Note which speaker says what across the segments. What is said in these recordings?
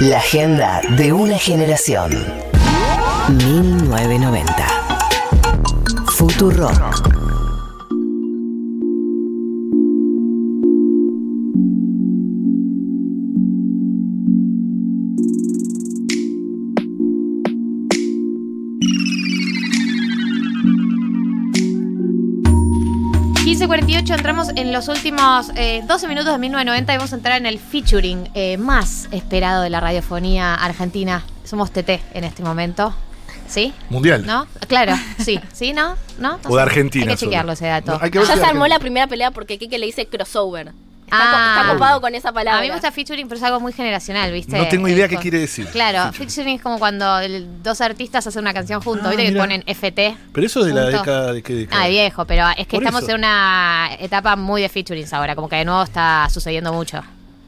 Speaker 1: La agenda de una generación. 1990. Futurock.
Speaker 2: entramos en los últimos eh, 12 minutos de 1990 y vamos a entrar en el featuring eh, más esperado de la radiofonía argentina. Somos TT en este momento. ¿Sí?
Speaker 3: Mundial.
Speaker 2: ¿No? Claro, sí. ¿Sí? ¿No? ¿No?
Speaker 3: O de Argentina.
Speaker 2: Hay que chequearlo ese dato.
Speaker 3: No, hay que ver
Speaker 4: Ya se armó la primera pelea porque Kike le dice crossover. Está,
Speaker 2: Ah.
Speaker 4: co- está copado con esa palabra.
Speaker 2: A mí me gusta featuring, pero es algo muy generacional, ¿viste?
Speaker 3: No tengo idea qué quiere decir.
Speaker 2: Claro, featuring es como cuando el- dos artistas hacen una canción juntos,
Speaker 3: Ah,
Speaker 2: ¿viste? Que ponen FT.
Speaker 3: Pero eso de la década de qué década.
Speaker 2: Ah, viejo, pero es que
Speaker 3: Por
Speaker 2: estamos
Speaker 3: eso.
Speaker 2: en una etapa muy de featurings ahora, como que de nuevo está sucediendo mucho.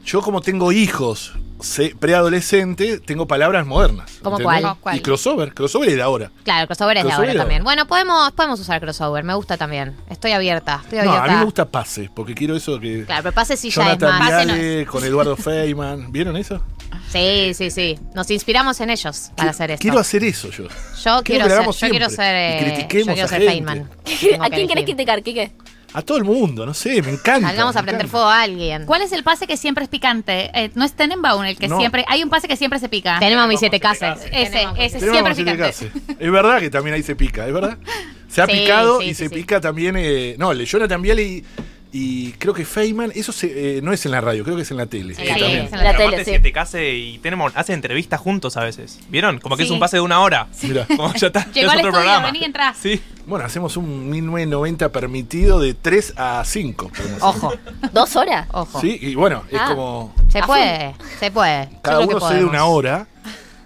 Speaker 3: Yo como tengo hijos se- preadolescente, tengo palabras modernas.
Speaker 2: ¿Cómo cuál?
Speaker 5: ¿Cuál?
Speaker 3: Y crossover, crossover es de ahora.
Speaker 2: Claro, el crossover es de
Speaker 3: Crossover
Speaker 2: ahora
Speaker 3: es de
Speaker 2: también.
Speaker 3: ahora.
Speaker 2: Bueno, podemos, podemos usar crossover, me gusta también. Estoy abierta, estoy
Speaker 3: No, a mí me gusta pase, porque quiero eso que...
Speaker 2: Claro, pero pase sí ya es
Speaker 3: Jonathan
Speaker 2: más.
Speaker 5: Pase no
Speaker 3: Viale con Eduardo Feynman. ¿Vieron eso?
Speaker 2: Sí, sí, sí. Nos inspiramos en ellos para hacer esto.
Speaker 3: Quiero hacer eso yo.
Speaker 2: yo quiero
Speaker 3: quiero
Speaker 2: ser, yo quiero ser, eh,
Speaker 3: critiquemos
Speaker 2: yo quiero
Speaker 3: a
Speaker 2: ser
Speaker 3: gente.
Speaker 2: Feynman.
Speaker 4: ¿A quién querés criticar, Kike?
Speaker 3: A todo el mundo, no sé, me encanta.
Speaker 2: Salgamos a
Speaker 3: me
Speaker 2: prender
Speaker 3: encanta.
Speaker 2: fuego a alguien.
Speaker 5: ¿Cuál es el pase que siempre es picante? Eh, no es Tenenbaum el que
Speaker 3: No.
Speaker 5: siempre. Hay un pase que siempre se pica.
Speaker 2: Tenemos mis siete casas.
Speaker 5: Ese, ese siempre es picante.
Speaker 3: cases. Es verdad que también ahí se pica, es verdad. Se ha
Speaker 2: Sí,
Speaker 3: picado
Speaker 2: sí,
Speaker 3: y
Speaker 2: sí,
Speaker 3: se
Speaker 2: sí.
Speaker 3: pica también. eh, no, el de Jonathan y, y creo que Feynman. Eso se- eh, no es en la radio, creo que es en la tele.
Speaker 2: Sí,
Speaker 3: que
Speaker 2: sí,
Speaker 3: también.
Speaker 2: es en
Speaker 4: La
Speaker 6: Pero
Speaker 4: tele,
Speaker 6: aparte
Speaker 4: sí.
Speaker 6: Siete Case y tenemos, hacen entrevistas juntos a veces. ¿Vieron? Como que es
Speaker 5: Sí.
Speaker 6: un pase de una hora.
Speaker 3: Mirá.
Speaker 6: Como ya está. ya
Speaker 5: Llegó
Speaker 6: es
Speaker 5: al
Speaker 6: otro
Speaker 5: estudio,
Speaker 6: programa.
Speaker 5: vení, entrá.
Speaker 6: Sí.
Speaker 3: Bueno, hacemos un 1990 permitido de 3 a 5. podemos hacer.
Speaker 2: Ojo,
Speaker 4: ¿Dos horas?
Speaker 2: ojo.
Speaker 3: Sí, y bueno, es
Speaker 4: Ah.
Speaker 3: como.
Speaker 2: Se puede, se puede.
Speaker 3: Cada uno cede
Speaker 2: podemos.
Speaker 3: una hora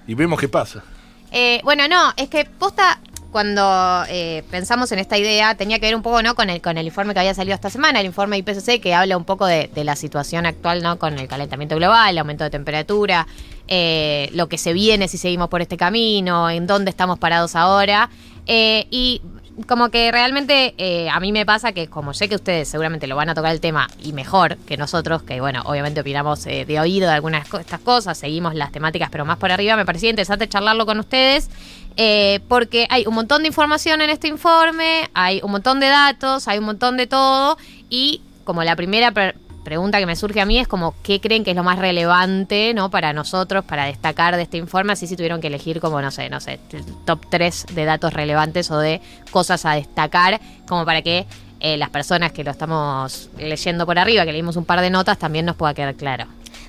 Speaker 3: y vemos qué pasa.
Speaker 2: Eh, bueno, no, es que posta, cuando eh, pensamos en esta idea, tenía que ver un poco no con el, con el informe que había salido esta semana, el informe IPCC, que habla un poco de, la situación actual no con el calentamiento global, el aumento de temperatura, eh, lo que se viene si seguimos por este camino, en dónde estamos parados ahora. Eh, y como que realmente eh, a mí me pasa que como sé que ustedes seguramente lo van a tocar el tema y mejor que nosotros, que bueno, obviamente opinamos eh, de oído de algunas de estas cosas, seguimos las temáticas pero más por arriba, me parecía interesante charlarlo con ustedes eh, porque hay un montón de información en este informe, hay un montón de datos, hay un montón de todo y como la primera pregunta que me surge a mí es como qué creen que es lo más relevante, ¿no? Para nosotros, para destacar de este informe, así si tuvieron que elegir como, no sé, no sé, top 3 de datos relevantes o de cosas a destacar, como para que eh, las personas que lo estamos leyendo por arriba, que leímos un par de notas, también nos pueda quedar claro.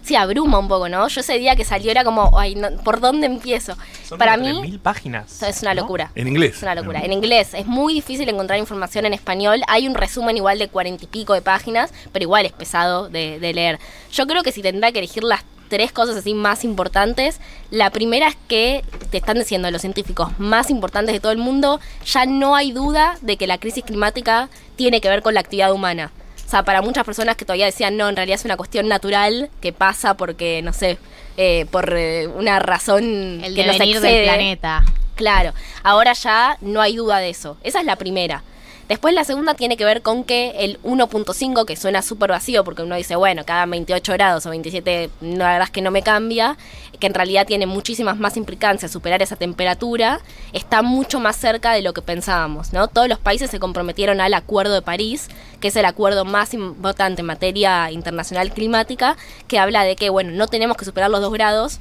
Speaker 4: Sí, abruma un poco, ¿no? Yo ese día que salió era como, ay, no, ¿por dónde empiezo?
Speaker 6: Son
Speaker 4: Para mí,
Speaker 6: 3.000 páginas.
Speaker 4: es una
Speaker 6: ¿no?
Speaker 4: locura.
Speaker 3: En inglés.
Speaker 4: Es una locura. En inglés es muy difícil encontrar información en español. Hay un resumen igual de cuarenta y pico de páginas, pero igual es pesado de, de leer. Yo creo que si tendrá que elegir las tres cosas así más importantes, la primera es que te están diciendo los científicos más importantes de todo el mundo, ya no hay duda de que la crisis climática tiene que ver con la actividad humana. O sea, para muchas personas que todavía decían, no, en realidad es una cuestión natural que pasa porque, no sé, eh, por eh, una razón
Speaker 2: El
Speaker 4: que nos
Speaker 2: devenir del
Speaker 4: excede.
Speaker 2: planeta.
Speaker 4: Claro, ahora ya no hay duda de eso. Esa es la primera. Después la segunda tiene que ver con que el 1.5, que suena súper vacío porque uno dice, bueno, cada 28 grados o 27, no, la verdad es que no me cambia, que en realidad tiene muchísimas más implicancias superar esa temperatura, está mucho más cerca de lo que pensábamos, ¿no? Todos los países se comprometieron al Acuerdo de París, que es el acuerdo más importante en materia internacional climática, que habla de que, bueno, no tenemos que superar los 2 grados,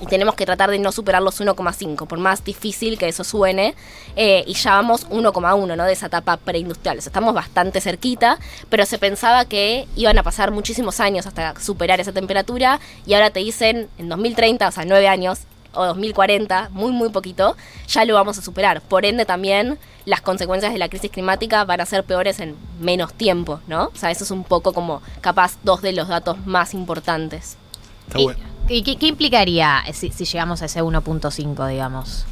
Speaker 4: y tenemos que tratar de no superar los 1,5, por más difícil que eso suene, eh, y ya vamos 1,1, ¿no? De esa etapa preindustrial. O sea, estamos bastante cerquita, pero se pensaba que iban a pasar muchísimos años hasta superar esa temperatura, y ahora te dicen en 2030, o sea, 9 años, o 2040, muy, muy poquito, ya lo vamos a superar. Por ende, también las consecuencias de la crisis climática van a ser peores en menos tiempo, ¿no? O sea, eso es un poco como, capaz, dos de los datos más importantes.
Speaker 3: Está
Speaker 2: ¿Y,
Speaker 3: bueno.
Speaker 2: y qué, qué implicaría si, si llegamos a ese 1.5, digamos?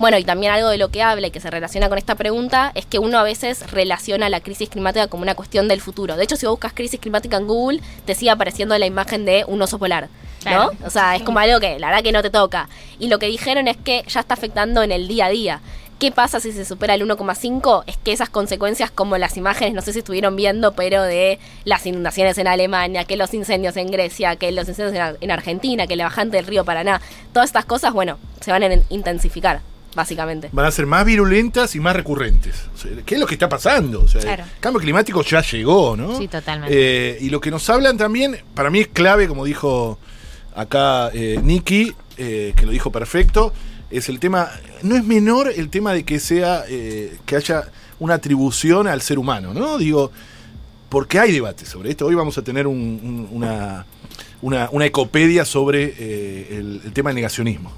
Speaker 4: Bueno, y también algo de lo que habla y que se relaciona con esta pregunta es que uno a veces relaciona la crisis climática como una cuestión del futuro. De hecho, si vos buscas crisis climática en Google, te sigue apareciendo la imagen de un oso polar. ¿No?
Speaker 5: Claro.
Speaker 4: O sea, es como algo que la verdad que no te toca. Y lo que dijeron es que ya está afectando en el día a día. ¿Qué pasa si se supera el 1,5? Es que esas consecuencias, como las imágenes, no sé si estuvieron viendo, pero de las inundaciones en Alemania, que los incendios en Grecia, que los incendios en, Ar- en Argentina, que la bajante del río Paraná, todas estas cosas, bueno, se van a in- intensificar, básicamente.
Speaker 3: Van a ser más virulentas y más recurrentes. O sea, ¿Qué es lo que está pasando? O sea,
Speaker 2: Claro.
Speaker 3: El cambio climático ya llegó, ¿no?
Speaker 2: Sí, totalmente.
Speaker 3: Eh, y lo que nos hablan también, para mí es clave, como dijo acá eh, Nicky, eh, que lo dijo perfecto, es el tema, no es menor el tema de que sea, eh, que haya una atribución al ser humano, ¿no? Digo, porque hay debate sobre esto. Hoy vamos a tener un- un- una, una, una ecopedia sobre eh, el, el tema del negacionismo.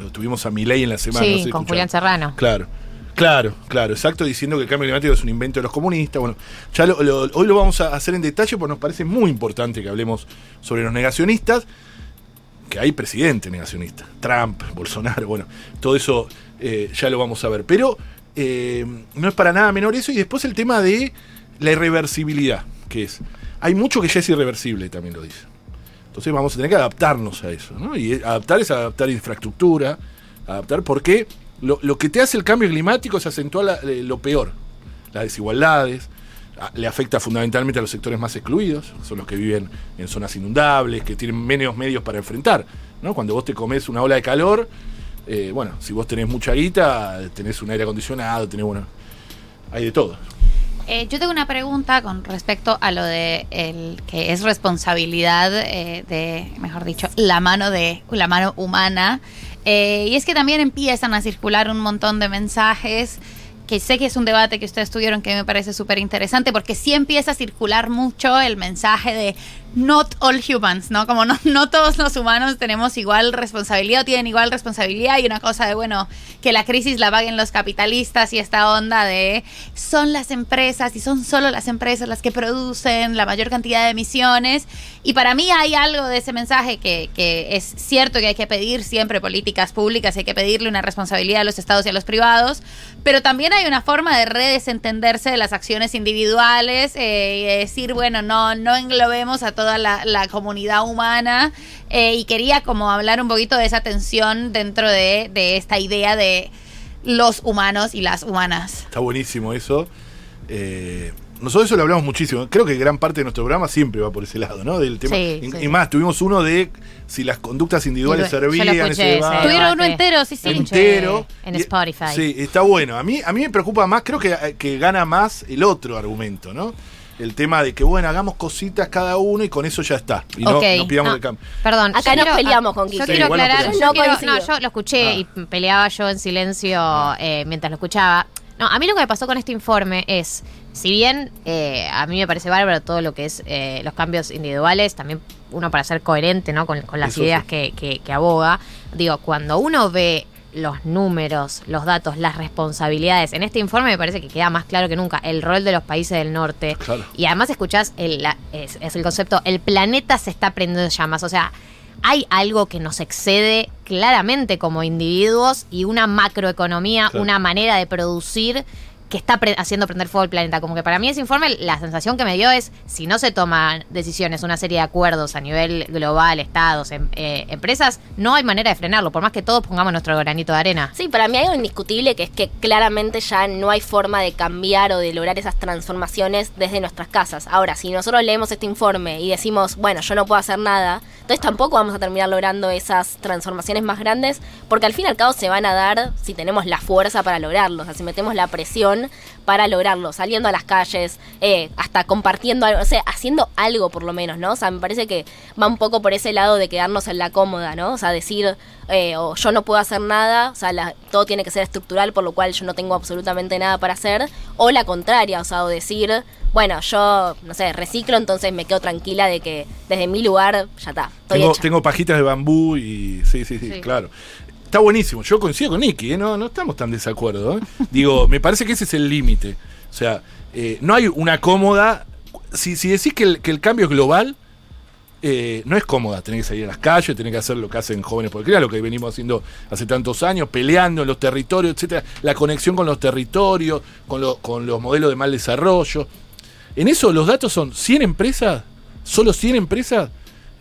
Speaker 3: Lo Tuvimos a Milei en la semana.
Speaker 2: Sí,
Speaker 3: no sé si
Speaker 2: con. Julián Serrano.
Speaker 3: Claro, claro, claro, exacto, diciendo que el cambio climático es un invento de los comunistas. Bueno, ya lo- lo- hoy lo vamos a hacer en detalle porque nos parece muy importante que hablemos sobre los negacionistas, que hay presidente negacionista, Trump, Bolsonaro, bueno, todo eso eh, ya lo vamos a ver. Pero eh, no es para nada menor eso y después el tema de la irreversibilidad, que es, hay mucho que ya es irreversible, también lo dice. Entonces vamos a tener que adaptarnos a eso, ¿no? Y adaptar es adaptar infraestructura, adaptar porque lo, lo que te hace el cambio climático es acentuar eh, lo peor, las desigualdades, le afecta fundamentalmente a los sectores más excluidos, son los que viven en zonas inundables, que tienen menos medios para enfrentar, ¿no? Cuando vos te comes una ola de calor, eh, bueno, si vos tenés mucha guita, tenés un aire acondicionado, tenés, bueno, hay de todo.
Speaker 5: Eh, yo tengo una pregunta con respecto a lo de el que es responsabilidad eh, de, mejor dicho, la mano de la mano humana. Y es que también empiezan a circular un montón de mensajes que sé que es un debate que ustedes tuvieron que me parece súper interesante porque sí empieza a circular mucho el mensaje de not all humans, ¿no? Como no, no todos los humanos tenemos igual responsabilidad o tienen igual responsabilidad y una cosa de, bueno, que la crisis la paguen los capitalistas y esta onda de son las empresas y son solo las empresas las que producen la mayor cantidad de emisiones. Y para mí hay algo de ese mensaje que, que es cierto que hay que pedir siempre políticas públicas, hay que pedirle una responsabilidad a los estados y a los privados, pero también hay una forma de redesentenderse de las acciones individuales eh, y de decir, bueno, no, no englobemos a toda la, la comunidad humana. eh, y quería como hablar un poquito de esa tensión dentro de, de esta idea de los humanos y las humanas.
Speaker 3: Está buenísimo eso. Eh, nosotros eso lo hablamos muchísimo. Creo que gran parte de nuestro programa siempre va por ese lado, ¿no? Del tema.
Speaker 2: Sí,
Speaker 3: y,
Speaker 2: sí.
Speaker 3: y más, tuvimos uno de si las conductas individuales
Speaker 2: Yo
Speaker 3: servían, ese
Speaker 2: ese.
Speaker 5: Tuvieron uno entero, sí, sí.
Speaker 3: Entero.
Speaker 2: En
Speaker 3: Y-
Speaker 2: Spotify.
Speaker 3: Sí, está bueno. A mí, a mí me preocupa más, creo que, que gana más el otro argumento, ¿no? El tema de que, bueno, hagamos cositas cada uno y con eso ya está. Y no
Speaker 2: Ok.
Speaker 3: nos pidamos
Speaker 2: No,
Speaker 3: el cambio.
Speaker 2: Perdón.
Speaker 4: Acá
Speaker 2: yo
Speaker 4: nos
Speaker 2: quiero-
Speaker 4: peleamos con
Speaker 2: Yo
Speaker 4: Quique.
Speaker 2: quiero
Speaker 3: igual nos
Speaker 2: aclarar,
Speaker 3: peleamos.
Speaker 2: yo,
Speaker 4: No
Speaker 2: quiero- no, yo lo escuché
Speaker 3: Ah.
Speaker 2: y peleaba yo en silencio eh, mientras lo escuchaba. No, a mí lo que me pasó con este informe es, si bien eh, a mí me parece bárbaro todo lo que es eh, los cambios individuales, también uno para ser coherente ¿no? con, con las
Speaker 3: Eso
Speaker 2: ideas
Speaker 3: sí.
Speaker 2: que, que- que aboga, digo, cuando uno ve los números, los datos, las responsabilidades, en este informe me parece que queda más claro que nunca el rol de los países del norte.
Speaker 3: Claro.
Speaker 2: Y además escuchás el, la- es, es el concepto, el planeta se está prendiendo en llamas. O sea, hay algo que nos excede claramente como individuos y una macroeconomía,
Speaker 3: Claro.
Speaker 2: una manera de producir que está pre- haciendo prender fuego el planeta. Como que para mí ese informe, la sensación que me dio es, si no se toman decisiones, una serie de acuerdos a nivel global, estados, em- eh, empresas, no hay manera de frenarlo, por más que todos pongamos nuestro granito de arena.
Speaker 4: Sí, para mí hay algo indiscutible que es que claramente ya no hay forma de cambiar o de lograr esas transformaciones desde nuestras casas. Ahora, si nosotros leemos este informe y decimos, bueno, yo no puedo hacer nada, entonces tampoco vamos a terminar logrando esas transformaciones más grandes, porque al fin y al cabo se van a dar si tenemos la fuerza para lograrlo, o si metemos la presión para lograrlo, saliendo a las calles, eh, hasta compartiendo algo, o sea, haciendo algo por lo menos, ¿no? O sea, me parece que va un poco por ese lado de quedarnos en la cómoda, ¿no? O sea, decir, eh, o yo no puedo hacer nada, o sea, la- todo tiene que ser estructural, por lo cual yo no tengo absolutamente nada para hacer, o la contraria, o sea, o decir, bueno, yo, no sé, reciclo, entonces me quedo tranquila de que desde mi lugar ya está,
Speaker 3: Tengo, pajitas de bambú y. Sí, sí, sí,
Speaker 2: Sí.
Speaker 3: claro. Está buenísimo. Yo coincido con Nicky, ¿eh? no, no estamos tan desacuerdo. ¿eh? Digo, me parece que ese es el límite. O sea, eh, no hay una cómoda. Si, si decís que el, que el cambio es global, eh, no es cómoda. Tenés que salir a las calles, tenés que hacer lo que hacen jóvenes por lo que venimos haciendo hace tantos años, peleando en los territorios, etcétera. La conexión con los territorios, con, lo- con los modelos de mal desarrollo. En eso los datos son 100 empresas, solo 100 empresas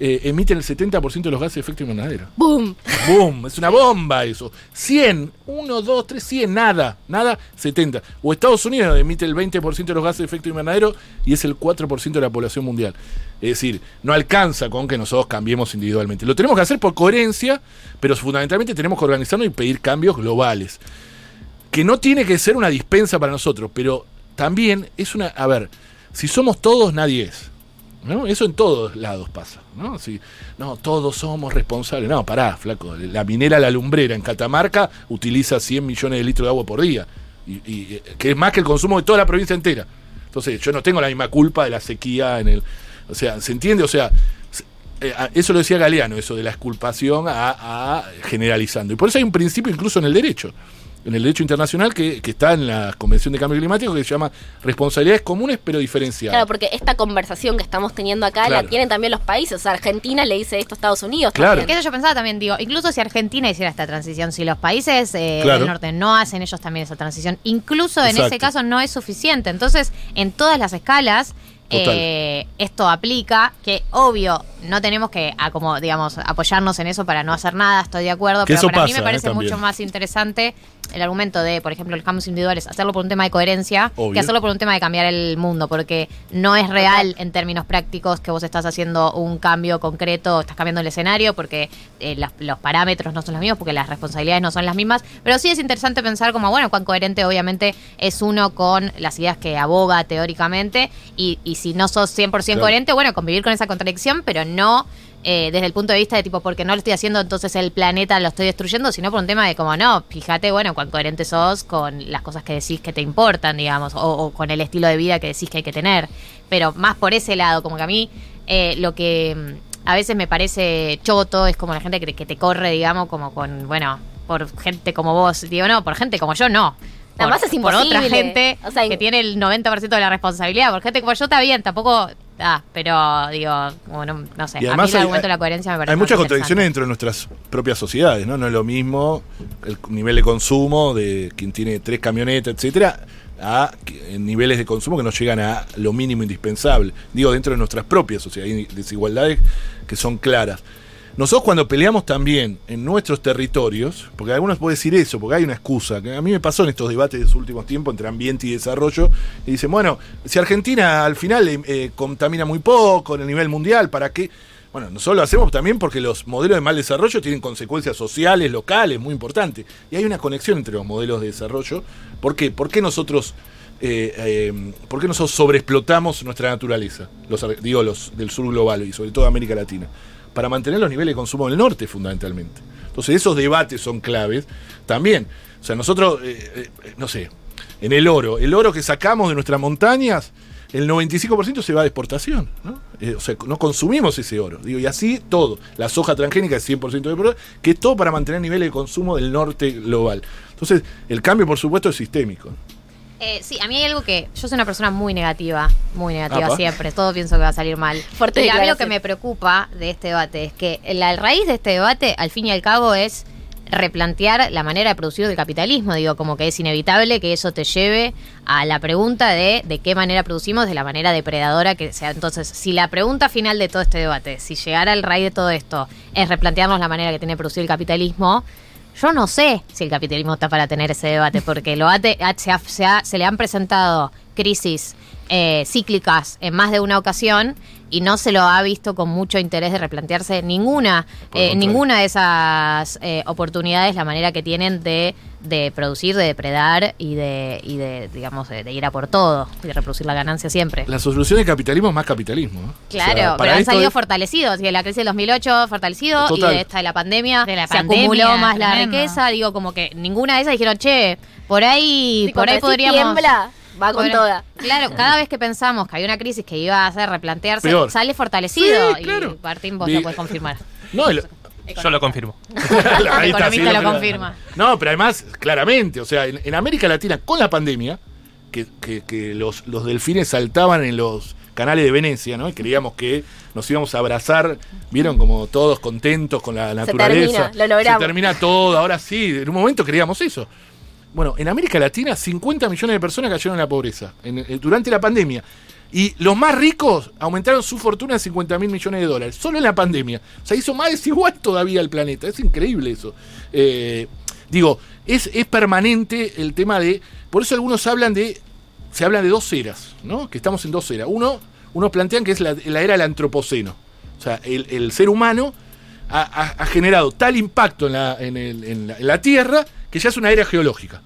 Speaker 3: eh, emiten el 70% de los gases de efecto invernadero.
Speaker 4: ¡Boom!
Speaker 3: ¡Boom! Es una bomba eso. 100, 1, 2, 3, 100, nada, nada, 70. O Estados Unidos emite el 20% de los gases de efecto invernadero y es el 4% de la población mundial. Es decir, no alcanza con que nosotros cambiemos individualmente. Lo tenemos que hacer por coherencia, pero fundamentalmente tenemos que organizarnos y pedir cambios globales. Que no tiene que ser una dispensa para nosotros, pero también es una... A ver, si somos todos, nadie es. ¿No? Eso en todos lados pasa. ¿no? No, todos somos responsables. No, pará, flaco. La minera La Lumbrera en Catamarca utiliza 100 millones de litros de agua por día. Y, y, eh, que es más que el consumo de toda la provincia entera. Entonces, yo no tengo la misma culpa de la sequía en el. O sea, ¿se entiende? O sea, se- eh, eso lo decía Galeano, eso de la exculpación a generalizando. Y por eso hay un principio incluso en el derecho. En el derecho internacional que, que está en la Convención de Cambio Climático que se llama responsabilidades comunes pero diferenciadas.
Speaker 4: Claro, porque esta conversación que estamos teniendo acá
Speaker 3: Claro.
Speaker 4: la tienen también los países. O sea, Argentina le dice esto a Estados Unidos.
Speaker 3: Claro.
Speaker 4: también.
Speaker 2: Eso yo pensaba también, digo, incluso si Argentina hiciera esta transición, si los países eh,
Speaker 3: Claro.
Speaker 2: del norte no hacen ellos también esa transición, incluso en
Speaker 3: Exacto.
Speaker 2: ese caso no es suficiente. Entonces, en todas las escalas, eh, esto aplica, que obvio, no tenemos que, a como, digamos, apoyarnos en eso para no hacer nada, estoy de acuerdo,
Speaker 3: Que
Speaker 2: pero para mí
Speaker 3: pasa,
Speaker 2: me parece
Speaker 3: eh, también.
Speaker 2: mucho más interesante el argumento de, por ejemplo, los cambios individuales, hacerlo por un tema de coherencia,
Speaker 3: Obvio.
Speaker 2: que hacerlo por un tema de cambiar el mundo, porque no es real en términos prácticos que vos estás haciendo un cambio concreto, estás cambiando el escenario, porque eh, las- los parámetros no son los mismos, porque las responsabilidades no son las mismas, pero sí es interesante pensar como, bueno, cuán coherente obviamente es uno con las ideas que aboga teóricamente, y, y si no sos 100%
Speaker 3: Claro.
Speaker 2: coherente, bueno, convivir con esa contradicción, pero no... eh, desde el punto de vista de tipo, porque no lo estoy haciendo, entonces el planeta lo estoy destruyendo, sino por un tema de como, no, fíjate, bueno, cuán coherente sos con las cosas que decís que te importan, digamos, o, o con el estilo de vida que decís que hay que tener. Pero más por ese lado, como que a mí eh, lo que mm, a veces me parece choto es como la gente que te, que te corre, digamos, como con, bueno, por gente como vos. Digo, no, por gente como yo, no. Por,
Speaker 4: Además es
Speaker 2: por otra
Speaker 4: imposible.
Speaker 2: gente
Speaker 4: O sea,
Speaker 2: que tiene el 90% de la responsabilidad. Por gente como yo está bien, tampoco... Ah, pero digo, bueno, no sé.
Speaker 3: Y
Speaker 2: a
Speaker 3: además
Speaker 2: mí el
Speaker 3: hay-
Speaker 2: argumento de la coherencia me parece
Speaker 3: Hay muchas contradicciones dentro de nuestras propias sociedades, ¿no? No es lo mismo el nivel de consumo de quien tiene tres camionetas, etcétera, a niveles de consumo que no llegan a lo mínimo indispensable. Digo, dentro de nuestras propias sociedades, hay desigualdades que son claras. Nosotros cuando peleamos también en nuestros territorios, porque algunos pueden decir eso, porque hay una excusa, que a mí me pasó en estos debates de los últimos tiempos entre ambiente y desarrollo, y dicen, bueno, si Argentina al final eh, eh, contamina muy poco en el nivel mundial, ¿para qué? Bueno, nosotros lo hacemos también porque los modelos de mal desarrollo tienen consecuencias sociales, locales, muy importantes. Y hay una conexión entre los modelos de desarrollo. ¿Por qué? ¿Por qué nosotros, eh, eh, ¿por qué nosotros sobreexplotamos nuestra naturaleza? Los, digo, los del sur global y sobre todo América Latina. Para mantener los niveles de consumo del norte, fundamentalmente. Entonces, esos debates son claves también. O sea, nosotros, eh, eh, no sé, en el oro, el oro que sacamos de nuestras montañas, el 95% se va de exportación, ¿no? Eh, o sea, no consumimos ese oro. Digo, y así todo. La soja transgénica es 100% de oro, que es todo para mantener niveles de consumo del norte global. Entonces, el cambio, por supuesto, es sistémico.
Speaker 2: Eh, sí, a mí hay algo que. Yo soy una persona muy negativa, muy negativa
Speaker 3: Apa.
Speaker 2: siempre. Todo pienso que va a salir mal.
Speaker 4: Fuerte
Speaker 2: y a mí lo que me preocupa de este debate es que la raíz de este debate, al fin y al cabo, es replantear la manera de producir del capitalismo. Digo, como que es inevitable que eso te lleve a la pregunta de de qué manera producimos, de la manera depredadora que sea. Entonces, si la pregunta final de todo este debate, si llegara al raíz de todo esto, es replantearnos la manera que tiene de producir el capitalismo, yo no sé si el capitalismo está para tener ese debate, porque lo se, ha- se ha- se le han presentado crisis eh, cíclicas en más de una ocasión y no se lo ha visto con mucho interés de replantearse ninguna, eh, ninguna de esas eh, oportunidades, la manera que tienen de, de producir, de depredar y de, y de digamos, de, de ir a por todo y de reproducir la ganancia siempre.
Speaker 3: La solución del capitalismo es más capitalismo. ¿no?
Speaker 2: Claro,
Speaker 3: O sea,
Speaker 2: pero han salido
Speaker 3: es-
Speaker 2: fortalecidos. Y de la crisis del 2008 fortalecido
Speaker 3: Total.
Speaker 2: y de esta de la pandemia
Speaker 5: De la
Speaker 2: se
Speaker 5: pandemia,
Speaker 2: acumuló más la riqueza. Digo, como que ninguna de esas dijeron, che, por ahí,
Speaker 4: Sí,
Speaker 2: por ahí podríamos...
Speaker 4: tiembla, va con toda.
Speaker 2: Claro, cada vez que pensamos que hay una crisis que iba a hacer replantearse,
Speaker 3: Peor.
Speaker 2: sale fortalecido.
Speaker 3: Sí, claro.
Speaker 2: Y Martín, vos
Speaker 3: Vi-
Speaker 2: lo puedes confirmar.
Speaker 3: No, el-
Speaker 6: Yo lo confirmo.
Speaker 3: Ahí está,
Speaker 2: economista
Speaker 3: sí,
Speaker 2: lo
Speaker 3: pero-
Speaker 2: confirma.
Speaker 3: No, pero además, claramente, o sea, en, en América Latina, con la pandemia, que, que- que los, los delfines saltaban en los canales de Venecia, ¿no? Y creíamos que nos íbamos a abrazar, vieron como todos contentos con la naturaleza.
Speaker 4: termina, lo logramos.
Speaker 3: Se termina todo, ahora sí, en un momento creíamos eso. Bueno, en América Latina 50 millones de personas cayeron en la pobreza en- eh, durante la pandemia. Y los más ricos aumentaron su fortuna en 50 mil millones de dólares, solo en la pandemia. O sea, hizo más desigual todavía el planeta. Es increíble eso. Eh, digo, es, es permanente el tema de. Por eso algunos hablan de. Se habla de dos eras, ¿no? Que estamos en dos eras. Uno, unos plantean que es la, era del antropoceno. O sea, el, ser humano ha, generado tal impacto en la, en, en la, en la Tierra que ya es una era geológica.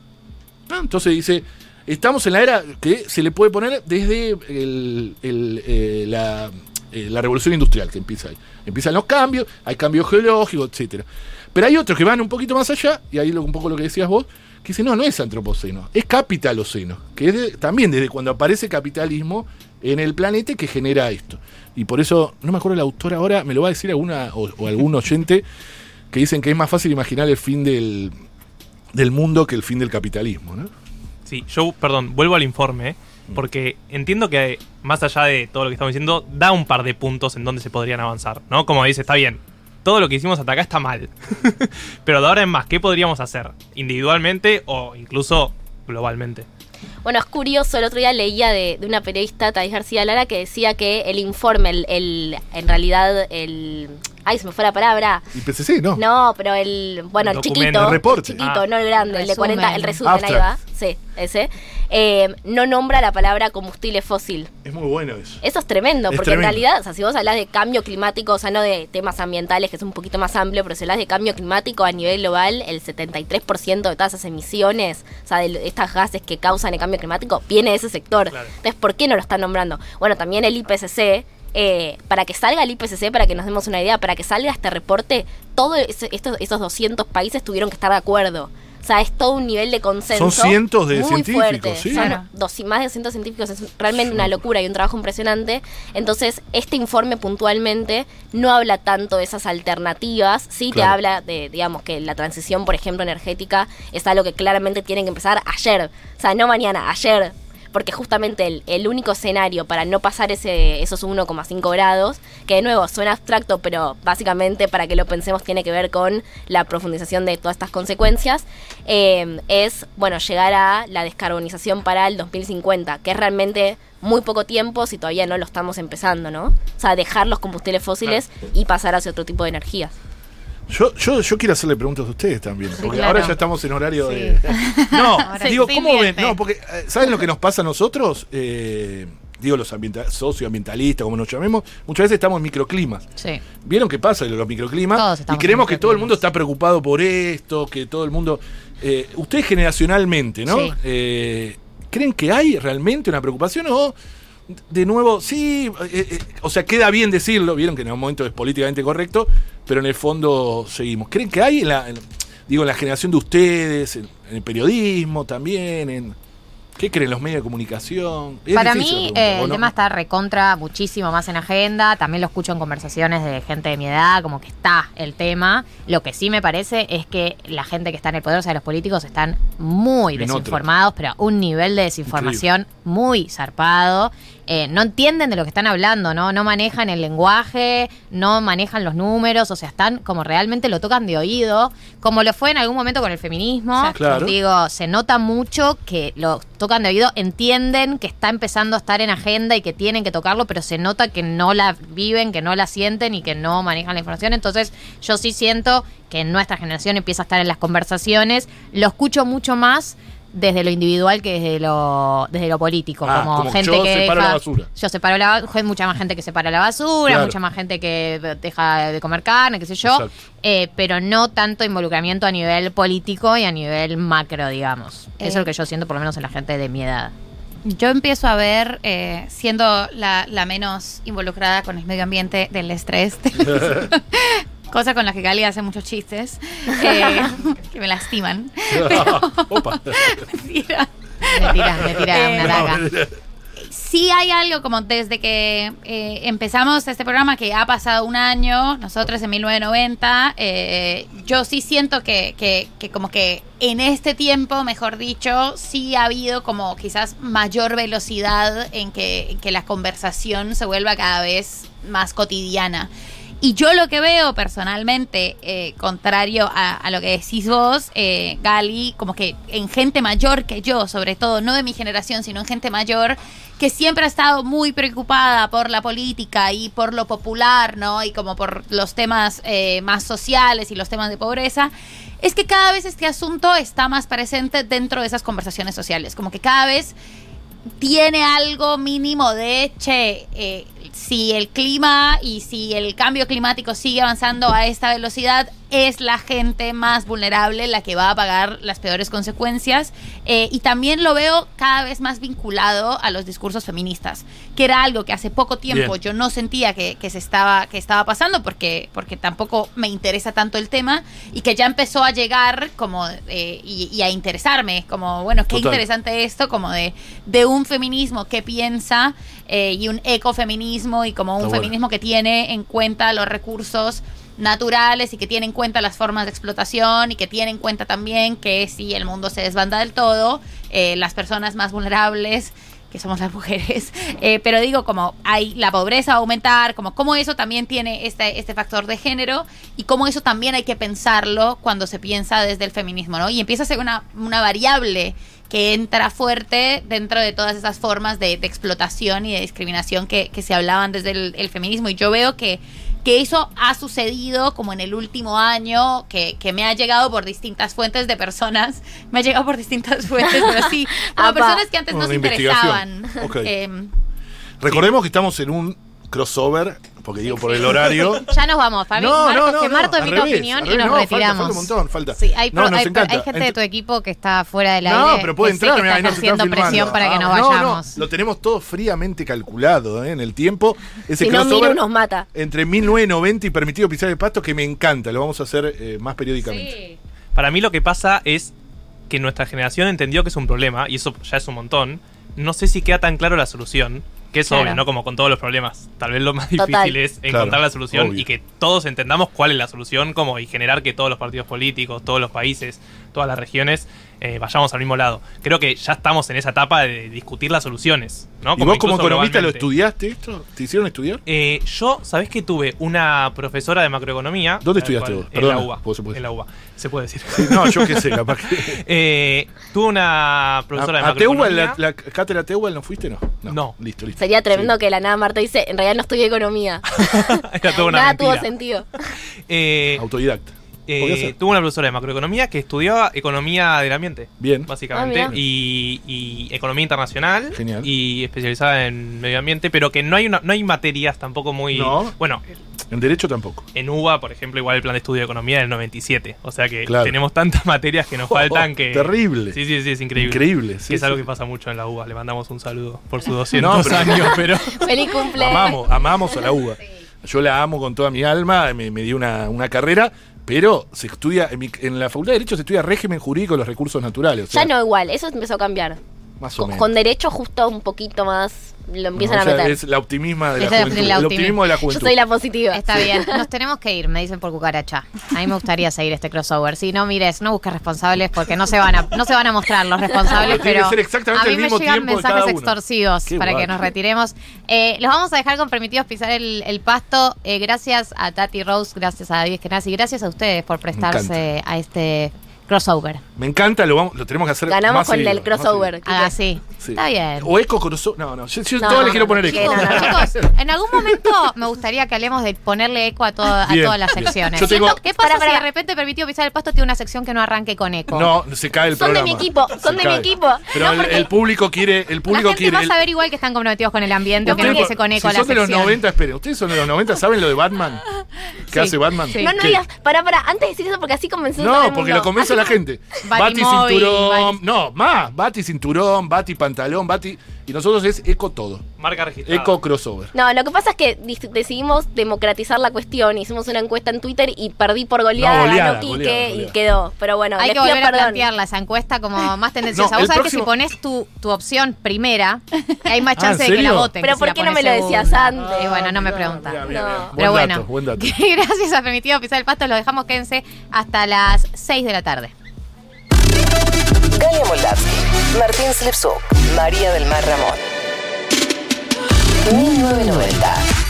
Speaker 3: ¿no? Entonces dice, estamos en la era que se le puede poner desde eh, la, eh, la revolución industrial que empieza ahí. Empiezan los cambios, hay cambios geológicos, etcétera. Pero hay otros que van un poquito más allá, y ahí lo, un poco lo que decías vos, que dicen, no, no es antropoceno, es capitaloceno, que es también desde cuando aparece capitalismo en el planeta que genera esto. Y por eso, no me acuerdo el autor ahora, me lo va a decir alguna o, o algún oyente, que dicen que es más fácil imaginar el fin del, del mundo que el fin del capitalismo, ¿no?
Speaker 6: Sí, yo, perdón, vuelvo al informe, ¿eh? porque entiendo que más allá de todo lo que estamos diciendo, da un par de puntos en donde se podrían avanzar, ¿no? Como dice, está bien, todo lo que hicimos hasta acá está mal, pero de ahora en más, ¿qué podríamos hacer? ¿Individualmente o incluso globalmente?
Speaker 4: Bueno, es curioso, el otro día leía de, de una periodista, Thais García Lara, que decía que el informe, el, el- en realidad, el... Ay, se me fue la palabra.
Speaker 3: Y PCC, ¿no?
Speaker 4: No, pero el, bueno,
Speaker 6: El
Speaker 4: chiquito,
Speaker 3: el reporte.
Speaker 4: el chiquito,
Speaker 6: Ah.
Speaker 4: no el grande, el de
Speaker 2: Resumen.
Speaker 4: 40, el resumen, ahí va, sí, ese, eh, no nombra la palabra combustible fósil.
Speaker 3: Es muy bueno eso.
Speaker 4: Eso es tremendo,
Speaker 3: Es
Speaker 4: porque
Speaker 3: tremendo.
Speaker 4: en realidad, o sea, si vos hablas de cambio climático, o sea, no de temas ambientales, que es un poquito más amplio, pero si hablas de cambio climático a nivel global, el 73% de todas esas emisiones, o sea, de estas gases que causan el cambio climático, viene de ese sector.
Speaker 6: Claro.
Speaker 4: Entonces, ¿por qué no lo están nombrando? Bueno, también el IPCC, eh, para que salga el IPCC, para que nos demos una idea, para que salga este reporte, todos estos, esos 200 países tuvieron que estar de acuerdo. O sea, es todo un nivel de consenso.
Speaker 3: Son cientos de
Speaker 4: muy
Speaker 3: científicos,
Speaker 4: fuerte.
Speaker 3: sí.
Speaker 4: Son dos- más de 200 científicos, es realmente una locura y un trabajo impresionante. Entonces, este informe puntualmente no habla tanto de esas alternativas, sí te habla de, digamos, que la transición, por ejemplo, energética es algo que claramente tienen que empezar ayer. O sea, no mañana, ayer. Porque justamente el, el único escenario para no pasar ese, esos 1,5 grados, que de nuevo suena abstracto, pero básicamente para que lo pensemos tiene que ver con la profundización de todas estas consecuencias, eh, es, bueno, llegar a la descarbonización para el 2050, que es realmente muy poco tiempo si todavía no lo estamos empezando, ¿no? O sea, dejar los combustibles fósiles y pasar hacia otro tipo de energías.
Speaker 3: Yo, yo, yo quiero hacerle preguntas a ustedes también, porque
Speaker 2: claro.
Speaker 3: ahora ya estamos en horario
Speaker 2: Sí.
Speaker 3: de... No,
Speaker 5: Ahora
Speaker 3: digo, ¿cómo ven? No, porque, eh, ¿saben lo que nos pasa a nosotros? Eh, digo, los ambienta- socioambientalistas, como nos llamemos, muchas veces estamos en microclimas.
Speaker 2: Sí.
Speaker 3: ¿Vieron qué pasa en los microclimas?
Speaker 2: Todos
Speaker 3: y creemos que todo el mundo está preocupado por esto, que todo el mundo... Eh, ustedes generacionalmente, ¿no?
Speaker 2: Sí.
Speaker 3: Eh, ¿Creen que hay realmente una preocupación o... De nuevo, sí, eh, eh, o sea, queda bien decirlo, vieron que en un momento es políticamente correcto, pero en el fondo seguimos. ¿Creen que hay en la, en- digo, en la generación de ustedes, en, en el periodismo también, en qué creen los medios de comunicación? Es
Speaker 2: Para mí eh,
Speaker 3: ¿o
Speaker 2: el
Speaker 3: no?
Speaker 2: tema está recontra muchísimo más en agenda. También lo escucho en conversaciones de gente de mi edad, como que está el tema. Lo que sí me parece es que la gente que está en el poder, o sea, los políticos están muy
Speaker 3: En
Speaker 2: desinformados, pero a un nivel de desinformación muy zarpado. Eh, no entienden de lo que están hablando, ¿no? No manejan el lenguaje, no manejan los números, o sea, están como realmente lo tocan de oído, como lo fue en algún momento con el feminismo.
Speaker 3: Claro.
Speaker 2: Digo, se nota mucho que lo tocan de oído, entienden que está empezando a estar en agenda y que tienen que tocarlo, pero se nota que no la viven, que no la sienten y que no manejan la información. Entonces, yo sí siento que nuestra generación empieza a estar en las conversaciones. Lo escucho mucho más desde lo individual que desde lo desde lo político
Speaker 3: Ah,
Speaker 2: como,
Speaker 3: como
Speaker 2: gente
Speaker 3: yo
Speaker 2: que
Speaker 3: separo
Speaker 2: deja-
Speaker 3: la basura.
Speaker 2: yo separo la basura mucha más gente que separa la basura
Speaker 3: Claro.
Speaker 2: mucha más gente que deja de comer carne qué sé yo eh, pero no tanto involucramiento a nivel político y a nivel macro, digamos.
Speaker 5: Eh.
Speaker 2: Eso es lo que yo siento, por lo menos en la gente de mi edad.
Speaker 5: Yo empiezo a ver, eh, siendo la, la menos involucrada con el medio ambiente del estrés, cosa con la que Gali hace muchos chistes, eh, que me lastiman.
Speaker 3: Opa.
Speaker 5: Mentira.
Speaker 2: Me tiras, me tiras
Speaker 5: Eh,
Speaker 2: una daga.
Speaker 5: Sí hay algo como desde que eh, empezamos este programa, que ha pasado un año, nosotros en 1990, eh, yo sí siento que, que, que como que en este tiempo, mejor dicho, sí ha habido como quizás mayor velocidad en que, en que la conversación se vuelva cada vez más cotidiana. Y yo lo que veo personalmente, eh, contrario a, lo que decís vos, eh, Gali, como que en gente mayor que yo, sobre todo, no de mi generación, sino en gente mayor, que siempre ha estado muy preocupada por la política y por lo popular, ¿no? Y como por los temas eh, más sociales y los temas de pobreza, es que cada vez este asunto está más presente dentro de esas conversaciones sociales. Como que cada vez tiene algo mínimo de, che, eh, si el clima y si el cambio climático sigue avanzando a esta velocidad, es la gente más vulnerable la que va a pagar las peores consecuencias. Eh, y también lo veo cada vez más vinculado a los discursos feministas, que era algo que hace poco tiempo
Speaker 3: Bien.
Speaker 5: yo no sentía que, que se estaba, que estaba pasando porque, porque tampoco me interesa tanto el tema y que ya empezó a llegar como eh, y, y a interesarme, como, bueno, qué
Speaker 3: Total.
Speaker 5: interesante esto, como de, de un feminismo que piensa eh, y un ecofeminismo y como un
Speaker 3: Está bueno.
Speaker 5: feminismo que tiene en cuenta los recursos naturales y que tiene en cuenta las formas de explotación y que tiene en cuenta también que si el mundo se desbanda del todo, eh, las personas más vulnerables que somos las mujeres, eh, pero digo como hay la pobreza va a aumentar, como cómo eso también tiene este, este factor de género y cómo eso también hay que pensarlo cuando se piensa desde el feminismo, ¿no? Y empieza a ser una, una variable que entra fuerte dentro de todas esas formas de, explotación y de discriminación que, que se hablaban desde el, el feminismo. Y yo veo que, que eso ha sucedido como en el último año, que, que me ha llegado por distintas fuentes de personas, me ha llegado por distintas fuentes, pero sí, como personas que antes no
Speaker 3: Una
Speaker 5: se
Speaker 3: investigación.
Speaker 5: interesaban.
Speaker 3: Ok.
Speaker 5: Em,
Speaker 3: Recordemos que estamos en un crossover, porque digo por el horario.
Speaker 2: Ya nos vamos, Fabi. Marcos, que Marto
Speaker 3: al
Speaker 2: emita
Speaker 3: revés,
Speaker 2: opinión y nos
Speaker 3: no,
Speaker 2: retiramos.
Speaker 3: Falta, falta un montón, falta.
Speaker 2: Sí, hay,
Speaker 3: no,
Speaker 2: pro-
Speaker 3: nos
Speaker 2: hay-
Speaker 3: encanta.
Speaker 2: hay gente de tu equipo que está fuera del aire.
Speaker 3: No, pero puede
Speaker 2: que
Speaker 3: entrar,
Speaker 2: que
Speaker 3: mirá,
Speaker 2: está
Speaker 3: ahí nos están
Speaker 2: presión
Speaker 3: filmando.
Speaker 2: para que
Speaker 3: Ah,
Speaker 2: nos
Speaker 3: no,
Speaker 2: vayamos.
Speaker 3: No, lo tenemos todo fríamente calculado ¿eh? en el tiempo. Ese
Speaker 4: Si no,
Speaker 3: crossover
Speaker 4: nos mata.
Speaker 3: entre 1990 y Permitido Pisar el Pasto, que me encanta. Lo vamos a hacer eh, más periódicamente.
Speaker 6: Para mí lo que pasa es que nuestra generación entendió que es un problema, y eso ya es un montón. No sé si queda tan claro la solución, que es
Speaker 5: Claro.
Speaker 6: obvio, ¿no? Como con todos los problemas. Tal vez lo más
Speaker 4: Total.
Speaker 6: difícil es
Speaker 3: Claro,
Speaker 6: encontrar la solución
Speaker 3: obvio.
Speaker 6: y que todos entendamos cuál es la solución, como y generar que todos los partidos políticos, todos los países, todas las regiones eh, vayamos al mismo lado. Creo que ya estamos en esa etapa de discutir las soluciones, ¿no?
Speaker 3: ¿Y vos como economista lo estudiaste esto? ¿Te hicieron estudiar?
Speaker 6: Eh, yo, ¿sabés que tuve una profesora de macroeconomía?
Speaker 3: ¿Dónde estudiaste
Speaker 6: cual-
Speaker 3: vos?
Speaker 6: En
Speaker 3: Perdona,
Speaker 6: la UBA.
Speaker 3: supuesto.
Speaker 6: En la UBA. Se puede decir.
Speaker 3: Sí, no, yo qué sé, capaz que.
Speaker 6: Eh, tuve una profesora de
Speaker 3: ¿A, a Tehuel,
Speaker 6: macroeconomía.
Speaker 3: la, la cátedra Tehuel no fuiste? No.
Speaker 6: No.
Speaker 3: Listo, listo.
Speaker 4: Sería tremendo
Speaker 3: Sí.
Speaker 4: que la nada Marta dice, en realidad no estudié economía.
Speaker 6: Era toda una
Speaker 4: nada tuvo sentido.
Speaker 6: Eh,
Speaker 3: Autodidacta.
Speaker 6: Eh, tuve una profesora de macroeconomía que estudiaba economía del ambiente.
Speaker 3: Bien.
Speaker 6: Básicamente.
Speaker 4: Ah,
Speaker 6: y, y economía internacional.
Speaker 3: Genial.
Speaker 6: Y especializada en medio ambiente. Pero que no hay una, no hay materias tampoco muy.
Speaker 3: No.
Speaker 6: Bueno,
Speaker 3: En Derecho tampoco.
Speaker 6: en UBA, por ejemplo, igual el plan de estudio de economía del 97. O sea que
Speaker 3: Claro.
Speaker 6: tenemos tantas materias que nos faltan que.
Speaker 3: Terrible.
Speaker 6: Sí, sí, sí, es increíble.
Speaker 3: Increíble. sí,
Speaker 6: que es algo
Speaker 3: sí.
Speaker 6: que pasa mucho en la UBA. Le mandamos un saludo por sus 200
Speaker 3: No, pero-
Speaker 6: años, pero.
Speaker 4: Feliz cumple.
Speaker 3: Amamos, amamos a la UBA. Yo la amo con toda mi alma, me, me dio una, una carrera, pero se estudia, en, mi- en la Facultad de Derecho se estudia régimen jurídico de los recursos naturales. o sea,
Speaker 4: Ya no igual, eso empezó a cambiar.
Speaker 3: Más o
Speaker 4: Con,
Speaker 3: menos.
Speaker 4: con derecho justo un poquito más lo empiezan
Speaker 3: No,
Speaker 4: a
Speaker 3: o sea,
Speaker 4: meter.
Speaker 3: Es la optimismo de la
Speaker 2: Es el-
Speaker 3: juventud.
Speaker 2: el
Speaker 3: El,
Speaker 2: optimismo.
Speaker 3: optimismo de la
Speaker 4: Yo soy la positiva.
Speaker 2: Está bien. Nos tenemos que ir, me dicen por cucaracha. A mí me gustaría seguir este crossover. Si no, mires, no busques responsables porque no se van a, no se van a mostrar los responsables,
Speaker 3: Pero tiene que
Speaker 2: pero
Speaker 3: ser exactamente
Speaker 2: a mí
Speaker 3: el
Speaker 2: me llegan mensajes extorsivos
Speaker 3: Qué
Speaker 2: para que nos retiremos. Eh, los vamos a dejar con permitidos pisar el, el pasto. Eh, gracias a Tati Rose, gracias a David y gracias a ustedes por prestarse a este crossover.
Speaker 3: Me encanta, lo, vamos, lo tenemos que hacer
Speaker 4: Ganamos
Speaker 3: más
Speaker 4: con
Speaker 3: seguido,
Speaker 4: el crossover.
Speaker 2: Ah, sí.
Speaker 3: Sí.
Speaker 2: Está bien.
Speaker 3: O eco crossover. No, no, yo, yo
Speaker 4: No,
Speaker 3: todo le quiero poner eco.
Speaker 4: no, no, no.
Speaker 2: Chicos, en algún momento me gustaría que hablemos de ponerle eco a, todo- a
Speaker 3: Bien,
Speaker 2: todas las
Speaker 3: bien.
Speaker 2: secciones.
Speaker 3: Yo tengo-
Speaker 2: ¿Qué pasa
Speaker 4: Para, para.
Speaker 2: si de repente permitió pisar el pasto tiene una sección que no arranque con eco?
Speaker 3: No, se cae el
Speaker 4: Son de
Speaker 3: programa.
Speaker 4: mi equipo, son
Speaker 3: Se
Speaker 4: de mi equipo.
Speaker 3: Pero
Speaker 4: No,
Speaker 3: el, público quiere, el
Speaker 2: La
Speaker 3: público
Speaker 2: gente
Speaker 3: quiere.
Speaker 2: va a saber igual que están comprometidos con el ambiente o que no
Speaker 3: Ustedes-
Speaker 2: empiece con eco
Speaker 3: si
Speaker 2: la
Speaker 3: son de los
Speaker 2: sección.
Speaker 3: 90, esperen, ustedes son de los 90, ¿saben lo de Batman? ¿Qué hace Batman?
Speaker 4: No, no digas, pará, pará, antes de decir eso porque así todo
Speaker 3: No, porque lo a la gente. Bati cinturón.
Speaker 2: bati-
Speaker 3: No, más. Bati cinturón, bati pantalón, bati. Y nosotros es eco todo.
Speaker 6: Marca registrada.
Speaker 3: Eco crossover.
Speaker 4: No, lo que pasa es que decidimos democratizar la cuestión, hicimos una encuesta en Twitter y perdí por goleada,
Speaker 3: No, goleada,
Speaker 4: ganó Quique
Speaker 3: goleada,
Speaker 4: y quedó. Pero bueno,
Speaker 2: Hay
Speaker 4: les
Speaker 2: que
Speaker 4: pido
Speaker 2: volver a
Speaker 4: perdón.
Speaker 2: plantearla esa encuesta como más tendenciosa.
Speaker 3: No,
Speaker 2: Vos sabés
Speaker 3: próximo-
Speaker 2: que si pones tu, tu opción primera, hay más
Speaker 3: Ah,
Speaker 2: chance
Speaker 3: ¿en
Speaker 2: de que la voten.
Speaker 4: Pero ¿por qué no me lo decías
Speaker 2: segunda.
Speaker 4: antes?
Speaker 2: Y bueno, no me
Speaker 3: Mirá,
Speaker 2: preguntan.
Speaker 3: mirá, mirá,
Speaker 4: No.
Speaker 2: Pero
Speaker 3: Buen
Speaker 2: bueno,
Speaker 3: dato, buen dato.
Speaker 2: gracias a Permitido Pisar el Pasto, lo dejamos, quédense hasta las 6 de la tarde.
Speaker 1: Galia Moldavsky, Martín Slipsuk, María del Mar Ramón. 1990.